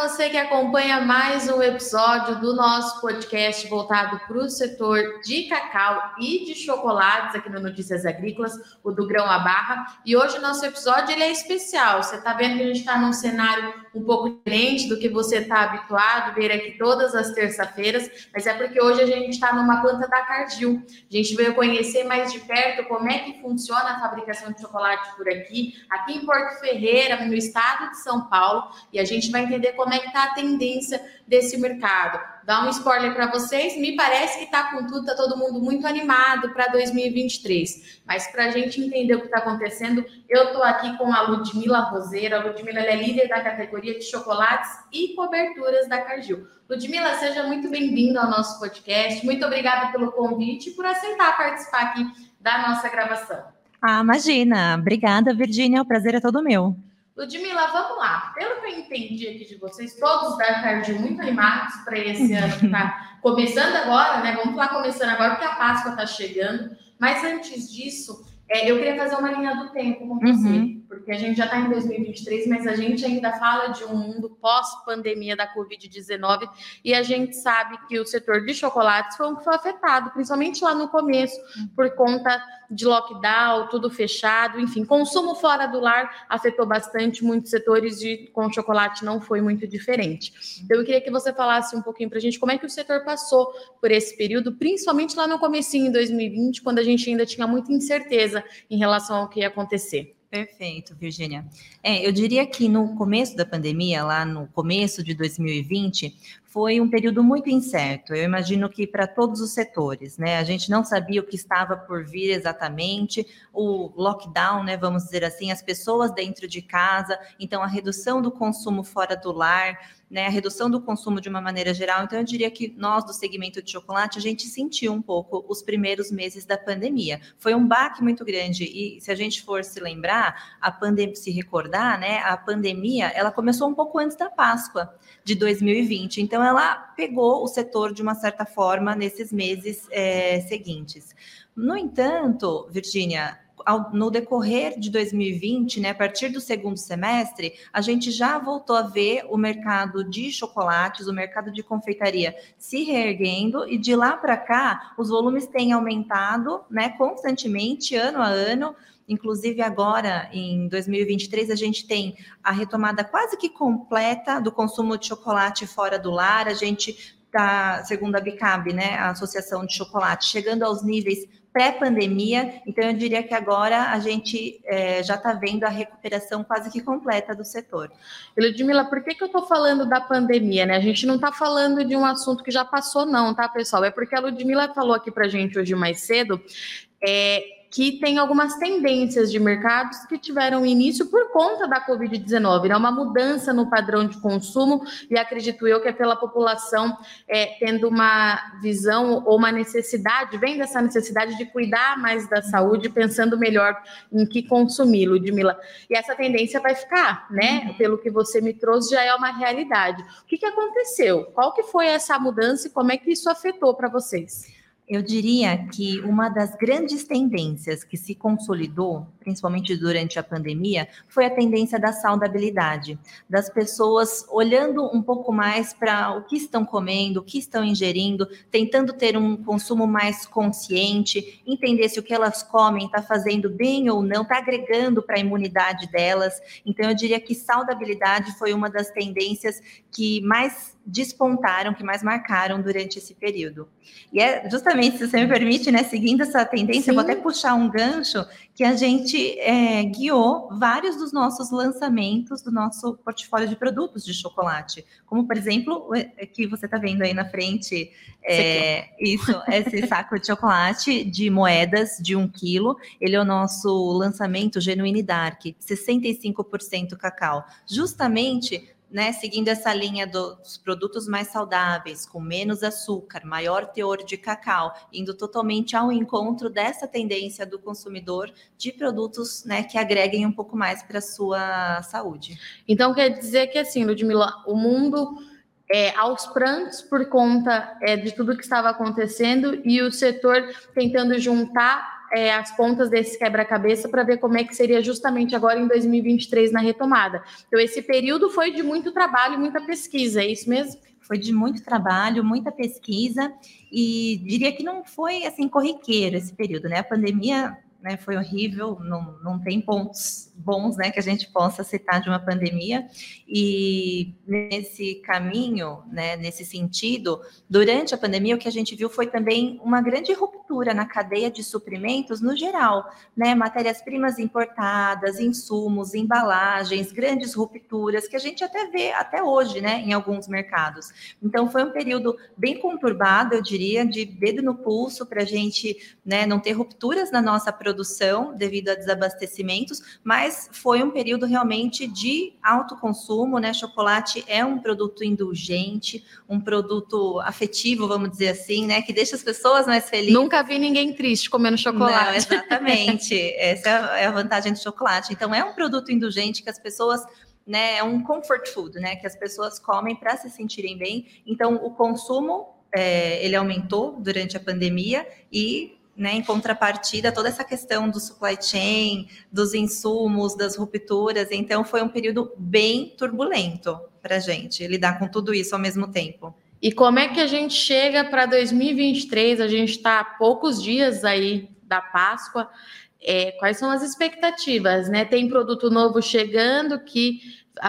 você que acompanha mais um episódio do nosso podcast voltado para o setor de cacau e de chocolates aqui no Notícias Agrícolas, o do Grão a Barra. E hoje o nosso episódio ele é especial. Você está vendo que a gente está num cenário um pouco diferente do que você está habituado ver aqui todas as terças-feiras, mas é porque hoje a gente está numa planta da Cardil. A gente veio conhecer mais de perto como é que funciona a fabricação de chocolate por aqui, aqui em Porto Ferreira, no estado de São Paulo, e a gente vai entender como é que está a tendência desse mercado. Dá um spoiler para vocês, me parece que está com tudo, está todo mundo muito animado para 2023. Mas para a gente entender o que está acontecendo, eu estou aqui com a Ludmila Roseira. A Ludmila é líder da categoria de chocolates e coberturas da Cargill. Ludmila, seja muito bem-vinda ao nosso podcast. Muito obrigada pelo convite e por aceitar participar aqui da nossa gravação. Ah, imagina. Obrigada, Virgínia. O prazer é todo meu. Ludmila, vamos lá. Pelo que eu entendi aqui de vocês, todos da tarde muito animados para esse ano que está começando agora, né? Vamos lá começando agora, porque a Páscoa está chegando. Mas antes disso, é, eu queria fazer uma linha do tempo com você, uhum. Porque a gente já está em 2023, mas a gente ainda fala de um mundo pós-pandemia da Covid-19 e a gente sabe que o setor de chocolates foi um que foi afetado, principalmente lá no começo, uhum. por conta de lockdown, tudo fechado, enfim, consumo fora do lar afetou bastante, muitos setores de com chocolate não foi muito diferente. Então eu queria que você falasse um pouquinho para a gente como é que o setor passou por esse período, principalmente lá no comecinho em 2020, quando a gente ainda tinha muita incerteza em relação ao que ia acontecer. Perfeito, Virginia. É, eu diria que no começo da pandemia, lá no começo de 2020, foi um período muito incerto. Eu imagino que para todos os setores, né? A gente não sabia o que estava por vir exatamente, o lockdown, né? Vamos dizer assim, as pessoas dentro de casa, então a redução do consumo fora do lar, né? A redução do consumo de uma maneira geral. Então, eu diria que nós do segmento de chocolate, a gente sentiu um pouco os primeiros meses da pandemia. Foi um baque muito grande. E se a gente for se lembrar, a pandemia, se recordar, né? A pandemia, ela começou um pouco antes da Páscoa de 2020. Então, ela pegou o setor de uma certa forma nesses meses é, seguintes. No entanto, No decorrer de 2020, né, a partir do segundo semestre, a gente já voltou a ver o mercado de chocolates, o mercado de confeitaria se reerguendo, e de lá para cá, os volumes têm aumentado né, constantemente, ano a ano. Inclusive, agora, em 2023, a gente tem a retomada quase que completa do consumo de chocolate fora do lar. A gente está, segundo a Bicab, né, a Associação de Chocolate, chegando aos níveis pré-pandemia. Então, eu diria que agora a gente é, já está vendo a recuperação quase que completa do setor. Ludmila, por que, que eu estou falando da pandemia? Né? A gente não está falando de um assunto que já passou, não, tá, pessoal? É porque a Ludmila falou aqui para a gente hoje mais cedo. É, que tem algumas tendências de mercados que tiveram início por conta da Covid-19, né? uma mudança no padrão de consumo, e acredito eu que é pela população é, tendo uma visão ou uma necessidade, vem dessa necessidade de cuidar mais da saúde, pensando melhor em que consumir, Ludmila. E essa tendência vai ficar, né? Uhum. Pelo que você me trouxe, já é uma realidade. O que, que aconteceu? Qual que foi essa mudança e como é que isso afetou para vocês? Eu diria que uma das grandes tendências que se consolidou, principalmente durante a pandemia, foi a tendência da saudabilidade, das pessoas olhando um pouco mais para o que estão comendo, o que estão ingerindo, tentando ter um consumo mais consciente, entender se o que elas comem está fazendo bem ou não, está agregando para a imunidade delas. Então, eu diria que saudabilidade foi uma das tendências que mais despontaram, que mais marcaram durante esse período. E é justamente, se você me permite, né, seguindo essa tendência, Sim. vou até puxar um gancho que a gente é, guiou vários dos nossos lançamentos do nosso portfólio de produtos de chocolate, como por exemplo, que você está vendo aí na frente, é, isso, esse saco de chocolate de moedas de um quilo, ele é o nosso lançamento Genuine Dark, 65% cacau, justamente né, seguindo essa linha dos produtos mais saudáveis, com menos açúcar, maior teor de cacau, indo totalmente ao encontro dessa tendência do consumidor de produtos né, que agreguem um pouco mais para a sua saúde. Então, quer dizer que, assim, Ludmila, o mundo é, aos prantos por conta é, de tudo que estava acontecendo e o setor tentando juntar é, as pontas desse quebra-cabeça para ver como é que seria justamente agora em 2023 na retomada. Então, esse período foi de muito trabalho, muita pesquisa, é isso mesmo? Foi de muito trabalho, muita pesquisa, e diria que não foi assim corriqueiro esse período, né? A pandemia né, foi horrível, não, não tem pontos bons né, que a gente possa citar de uma pandemia. E nesse caminho, né, nesse sentido, durante a pandemia, o que a gente viu foi também uma grande ruptura na cadeia de suprimentos no geral, né, matérias-primas importadas, insumos, embalagens, grandes rupturas que a gente até vê até hoje, né, em alguns mercados. Então foi um período bem conturbado, eu diria, de dedo no pulso para a gente, né, não ter rupturas na nossa produção devido a desabastecimentos, mas mas foi um período realmente de alto consumo, né? Chocolate é um produto indulgente, um produto afetivo, vamos dizer assim, né? Que deixa as pessoas mais felizes. Nunca vi ninguém triste comendo chocolate. Não, exatamente. Essa é a vantagem do chocolate. Então, é um produto indulgente que as pessoas né, é um comfort food, né, que as pessoas comem para se sentirem bem. Então, o consumo é, ele aumentou durante a pandemia e né, em contrapartida, toda essa questão do supply chain, dos insumos, das rupturas. Então, foi um período bem turbulento para a gente lidar com tudo isso ao mesmo tempo. E como é que a gente chega para 2023? A gente está a poucos dias aí da Páscoa. É, quais são as expectativas? Né? Tem produto novo chegando que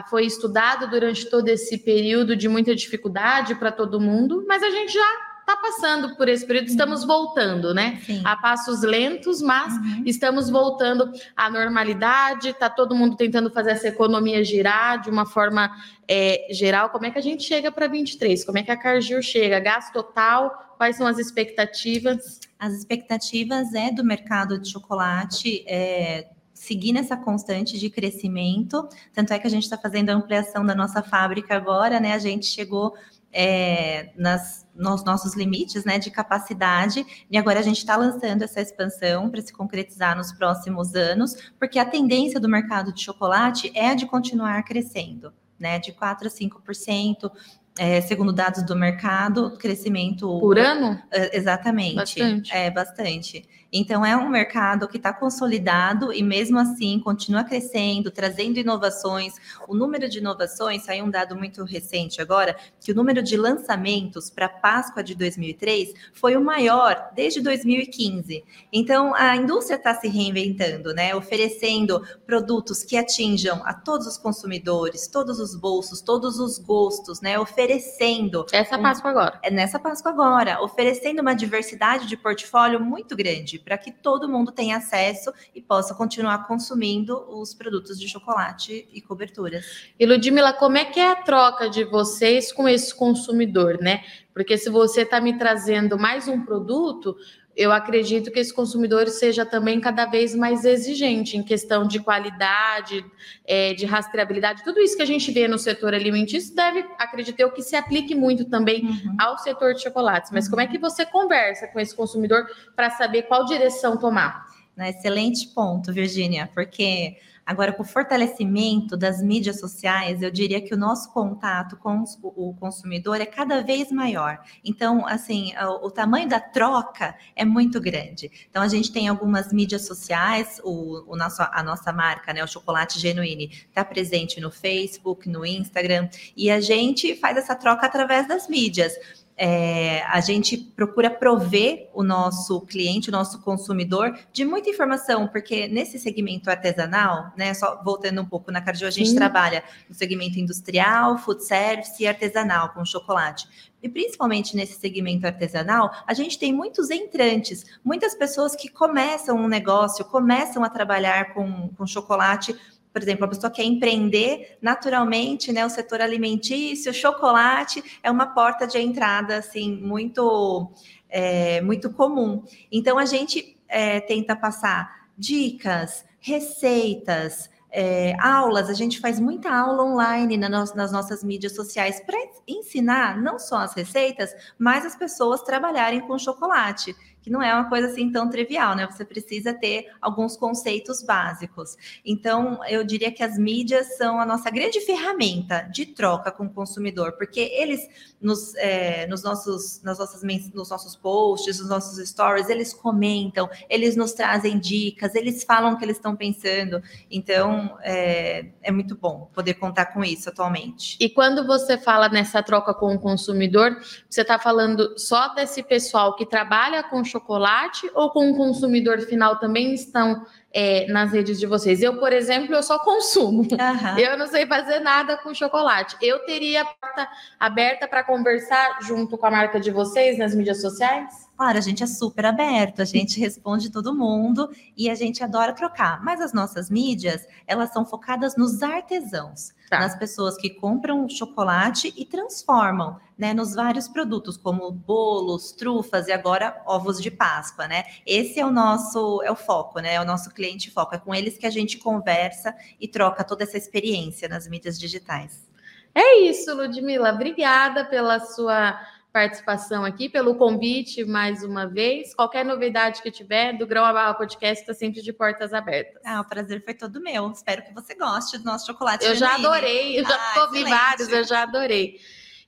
foi estudado durante todo esse período de muita dificuldade para todo mundo, mas a gente já está passando por esse período, estamos voltando, né? Sim. A passos lentos, mas uhum. estamos voltando à normalidade, está todo mundo tentando fazer essa economia girar de uma forma é, geral. Como é que a gente chega para 23? Como é que a Cargill chega? Gasto total? Quais são as expectativas? As expectativas é do mercado de chocolate. É seguir nessa constante de crescimento. Tanto é que a gente está fazendo a ampliação da nossa fábrica agora, né? A gente chegou é, nas, nos nossos limites né, de capacidade, e agora a gente está lançando essa expansão para se concretizar nos próximos anos, porque a tendência do mercado de chocolate é de continuar crescendo. Né, de 4 a 5%, é, segundo dados do mercado, crescimento. Por ano? É, exatamente. Bastante. É, bastante. Então, é um mercado que está consolidado e, mesmo assim, continua crescendo, trazendo inovações. O número de inovações, saiu um dado muito recente agora, que o número de lançamentos para Páscoa de 2003 foi o maior desde 2015. Então, a indústria está se reinventando, né? Oferecendo produtos que atinjam a todos os consumidores, todos os bolsos, todos os gostos, né? Oferecendo. Essa Páscoa agora. É nessa Páscoa agora, oferecendo uma diversidade de portfólio muito grande para que todo mundo tenha acesso e possa continuar consumindo os produtos de chocolate e coberturas. E Ludmila, como é que é a troca de vocês com esse consumidor, né? Porque se você está me trazendo mais um produto, eu acredito que esse consumidor seja também cada vez mais exigente em questão de qualidade, é, de rastreabilidade, tudo isso que a gente vê no setor alimentício deve, acredito eu, que se aplique muito também uhum. ao setor de chocolates. Mas como é que você conversa com esse consumidor para saber qual direção tomar? Excelente ponto, Virgínia, porque Agora, com o fortalecimento das mídias sociais, eu diria que o nosso contato com o consumidor é cada vez maior. Então, assim, o, tamanho da troca é muito grande. Então, a gente tem algumas mídias sociais, o, o nosso, a nossa marca, né, o Chocolate Genuine, está presente no Facebook, no Instagram, e a gente faz essa troca através das mídias é, a gente procura prover o nosso cliente, o nosso consumidor, de muita informação, porque nesse segmento artesanal, né, só voltando um pouco na Cardio, a gente Sim. trabalha no segmento industrial, food service e artesanal, com chocolate. E principalmente nesse segmento artesanal, a gente tem muitos entrantes, muitas pessoas que começam um negócio, começam a trabalhar com, com chocolate por exemplo, a pessoa quer empreender naturalmente, né? O setor alimentício, chocolate é uma porta de entrada assim muito é, muito comum. Então a gente é, tenta passar dicas, receitas, é, aulas, a gente faz muita aula online na no, nas nossas mídias sociais para ensinar não só as receitas, mas as pessoas trabalharem com chocolate. Que não é uma coisa assim tão trivial, né? Você precisa ter alguns conceitos básicos. Então, eu diria que as mídias são a nossa grande ferramenta de troca com o consumidor, porque eles nos, é, nos nossos, nas nossas, nos nossos posts, nos nossos stories, eles comentam, eles nos trazem dicas, eles falam o que eles estão pensando. Então, é, é muito bom poder contar com isso atualmente. E quando você fala nessa troca com o consumidor, você está falando só desse pessoal que trabalha com chocolate ou com o consumidor final também estão é, nas redes de vocês? Eu, por exemplo, eu só consumo. Uhum. Eu não sei fazer nada com chocolate. Eu teria a porta aberta para conversar junto com a marca de vocês nas mídias sociais? Claro, a gente é super aberto, a gente responde todo mundo e a gente adora trocar. Mas as nossas mídias, elas são focadas nos artesãos, tá. nas pessoas que compram chocolate e transformam, né, nos vários produtos, como bolos, trufas e agora ovos de Páscoa, né? Esse é o nosso, é o foco, né? É o nosso cliente foco. É com eles que a gente conversa e troca toda essa experiência nas mídias digitais. É isso, Ludmila. Obrigada pela sua participação aqui, pelo convite mais uma vez. Qualquer novidade que tiver do Grão a Barra Podcast está sempre de portas abertas. Ah, o prazer foi todo meu. Espero que você goste do nosso chocolate. Eu já adorei, eu já ah, comi vários, eu já adorei.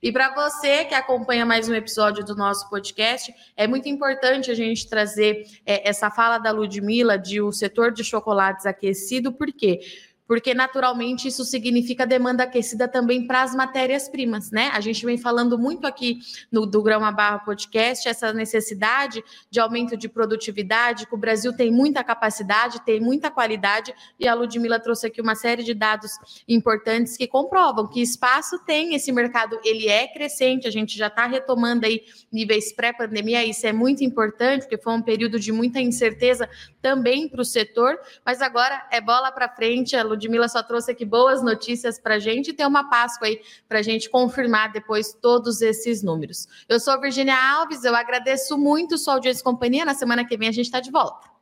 E para você que acompanha mais um episódio do nosso podcast, é muito importante a gente trazer é, essa fala da Ludmilla de o setor de chocolates aquecido, por quê? Porque naturalmente isso significa demanda aquecida também para as matérias-primas, né? A gente vem falando muito aqui no do Grama Barra Podcast essa necessidade de aumento de produtividade, que o Brasil tem muita capacidade, tem muita qualidade, e a Ludmilla trouxe aqui uma série de dados importantes que comprovam que espaço tem esse mercado, ele é crescente, a gente já está retomando aí níveis pré-pandemia, isso é muito importante, porque foi um período de muita incerteza também para o setor, mas agora é bola para frente, a Ludmilla só trouxe aqui boas notícias para a gente e tem uma Páscoa aí para a gente confirmar depois todos esses números. Eu sou Virginia Alves, eu agradeço muito sua audiência e companhia. Na semana que vem a gente está de volta.